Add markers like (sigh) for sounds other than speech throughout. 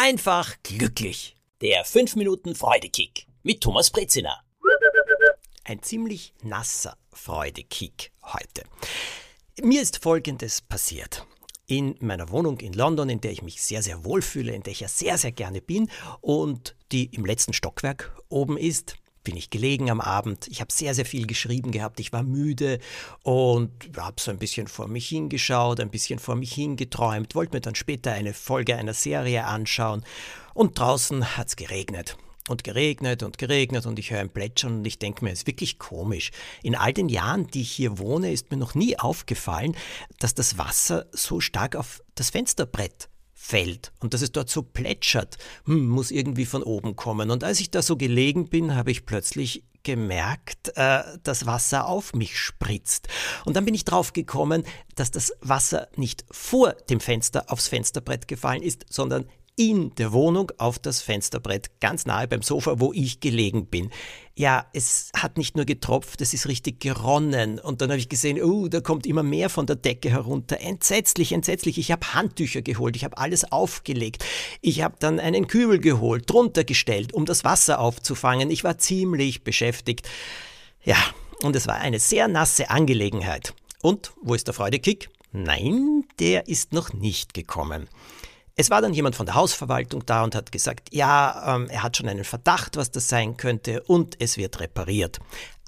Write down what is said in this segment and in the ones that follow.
einfach glücklich. Der 5 Minuten Freudekick mit Thomas Brezina. Ein ziemlich nasser Freudekick heute. Mir ist Folgendes passiert. In meiner Wohnung in London, in der ich mich sehr, sehr wohl fühle, in der ich ja sehr, sehr gerne bin und die im letzten Stockwerk oben ist, bin ich gelegen am Abend. Ich habe sehr, sehr viel geschrieben gehabt. Ich war müde und habe so ein bisschen vor mich hingeschaut, ein bisschen vor mich hingeträumt, wollte mir dann später eine Folge einer Serie anschauen. Und draußen hat es geregnet. Und geregnet und geregnet und ich höre ein Plätschern und ich denke mir, es ist wirklich komisch. In all den Jahren, die ich hier wohne, ist mir noch nie aufgefallen, dass das Wasser so stark auf das Fensterbrett fällt und dass es dort so plätschert, hm, muss irgendwie von oben kommen. Und als ich da so gelegen bin, habe ich plötzlich gemerkt, äh, dass Wasser auf mich spritzt. Und dann bin ich drauf gekommen, dass das Wasser nicht vor dem Fenster aufs Fensterbrett gefallen ist, sondern in der Wohnung auf das Fensterbrett, ganz nahe beim Sofa, wo ich gelegen bin. Ja, es hat nicht nur getropft, es ist richtig geronnen. Und dann habe ich gesehen, oh, da kommt immer mehr von der Decke herunter. Entsetzlich, entsetzlich. Ich habe Handtücher geholt, ich habe alles aufgelegt. Ich habe dann einen Kübel geholt, drunter gestellt, um das Wasser aufzufangen. Ich war ziemlich beschäftigt. Ja, und es war eine sehr nasse Angelegenheit. Und wo ist der Freudekick? Nein, der ist noch nicht gekommen. Es war dann jemand von der Hausverwaltung da und hat gesagt, ja, ähm, er hat schon einen Verdacht, was das sein könnte und es wird repariert.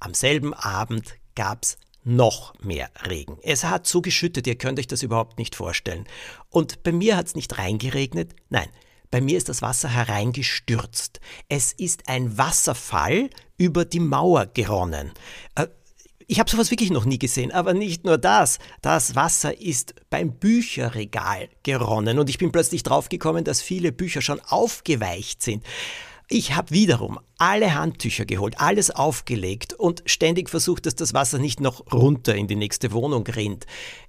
Am selben Abend gab es noch mehr Regen. Es hat so geschüttet, ihr könnt euch das überhaupt nicht vorstellen. Und bei mir hat es nicht reingeregnet, nein, bei mir ist das Wasser hereingestürzt. Es ist ein Wasserfall über die Mauer geronnen. Ich habe sowas wirklich noch nie gesehen, aber nicht nur das. Das Wasser ist beim Bücherregal geronnen und ich bin plötzlich draufgekommen, dass viele Bücher schon aufgeweicht sind. Ich habe wiederum alle Handtücher geholt, alles aufgelegt und ständig versucht, dass das Wasser nicht noch runter in die nächste Wohnung rinnt.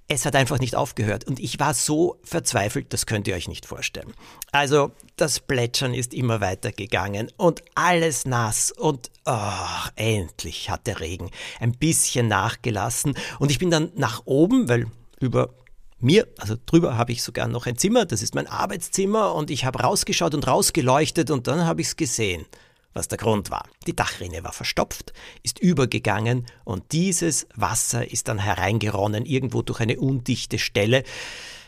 Es hat einfach nicht aufgehört und ich war so verzweifelt, das könnt ihr euch nicht vorstellen. Also das Plätschern ist immer weiter gegangen und alles nass und oh, endlich hat der Regen ein bisschen nachgelassen und ich bin dann nach oben, weil über mir, also drüber habe ich sogar noch ein Zimmer, das ist mein Arbeitszimmer und ich habe rausgeschaut und rausgeleuchtet und dann habe ich es gesehen, was der Grund war. Die Dachrinne war verstopft, ist übergegangen und dieses Wasser ist dann hereingeronnen irgendwo durch eine undichte Stelle.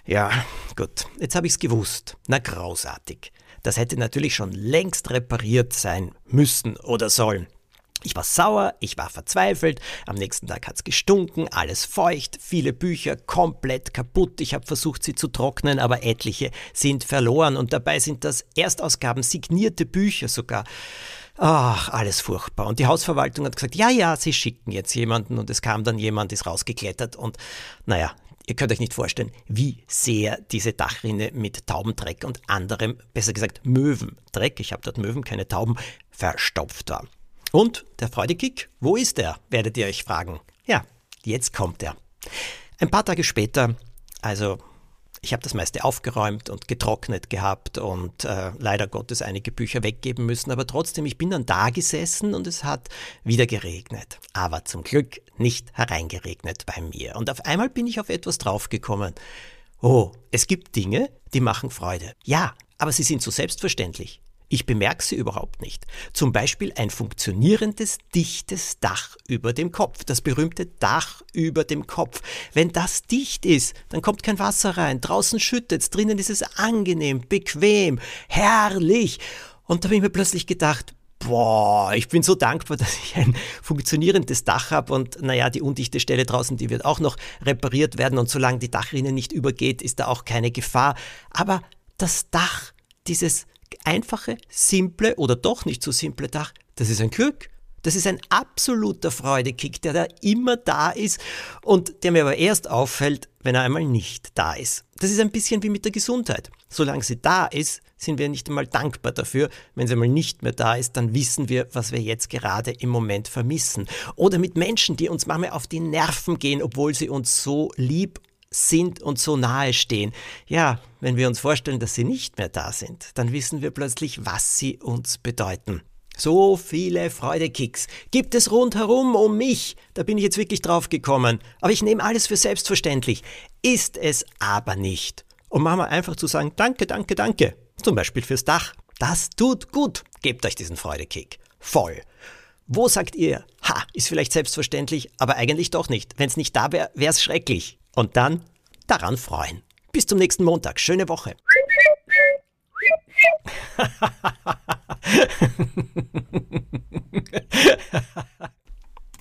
Ja, gut, jetzt habe ich es gewusst. Na großartig. Das hätte natürlich schon längst repariert sein müssen oder sollen. Ich war sauer, ich war verzweifelt, am nächsten Tag hat's gestunken, alles feucht, viele Bücher komplett kaputt. Ich habe versucht, sie zu trocknen, aber etliche sind verloren und dabei sind das Erstausgaben, signierte Bücher sogar. Ach, alles furchtbar. Und die Hausverwaltung hat gesagt, ja, ja, sie schicken jetzt jemanden und es kam dann jemand, ist rausgeklettert und naja, Ihr könnt euch nicht vorstellen, wie sehr diese Dachrinne mit Taubendreck und anderem, besser gesagt Möwendreck, ich habe dort Möwen, keine Tauben, verstopft war. Und der Freudekick, wo ist er, werdet ihr euch fragen. Ja, jetzt kommt er. Ein paar Tage später, also ich habe das meiste aufgeräumt und getrocknet gehabt und äh, leider Gottes einige Bücher weggeben müssen, aber trotzdem, ich bin dann da gesessen und es hat wieder geregnet. Aber zum Glück nicht hereingeregnet bei mir. Und auf einmal bin ich auf etwas draufgekommen. Oh, es gibt Dinge, die machen Freude. Ja, aber sie sind so selbstverständlich. Ich bemerke sie überhaupt nicht. Zum Beispiel ein funktionierendes, dichtes Dach über dem Kopf. Das berühmte Dach über dem Kopf. Wenn das dicht ist, dann kommt kein Wasser rein. Draußen schüttet es, drinnen ist es angenehm, bequem, herrlich. Und da habe ich mir plötzlich gedacht, boah, ich bin so dankbar, (laughs) dass ich ein funktionierendes Dach habe und naja, die undichte Stelle draußen, die wird auch noch repariert werden und solange die Dachrinne nicht übergeht, ist da auch keine Gefahr. Aber das Dach, dieses einfache, simple oder doch nicht so simple Dach, das ist ein Glück. Das ist ein absoluter Freudekick, der da immer da ist und der mir aber erst auffällt, wenn er einmal nicht da ist. Das ist ein bisschen wie mit der Gesundheit. Solange sie da ist, sind wir nicht einmal dankbar dafür. Wenn sie einmal nicht mehr da ist, dann wissen wir, was wir jetzt gerade im Moment vermissen. Oder mit Menschen, die uns manchmal auf die Nerven gehen, obwohl sie uns so lieb sind und so nahe stehen. Ja, wenn wir uns vorstellen, dass sie nicht mehr da sind, dann wissen wir plötzlich, was sie uns bedeuten. So viele Freudekicks gibt es rundherum um mich. Da bin ich jetzt wirklich drauf gekommen. Aber ich nehme alles für selbstverständlich. Ist es aber nicht. Und Mama einfach zu sagen, danke, danke, danke. Zum Beispiel fürs Dach. Das tut gut. Gebt euch diesen Freudekick. Voll. Wo sagt ihr, ha, ist vielleicht selbstverständlich, aber eigentlich doch nicht. Wenn es nicht da wäre, wäre es schrecklich und dann daran freuen. Bis zum nächsten Montag. Schöne Woche. (laughs)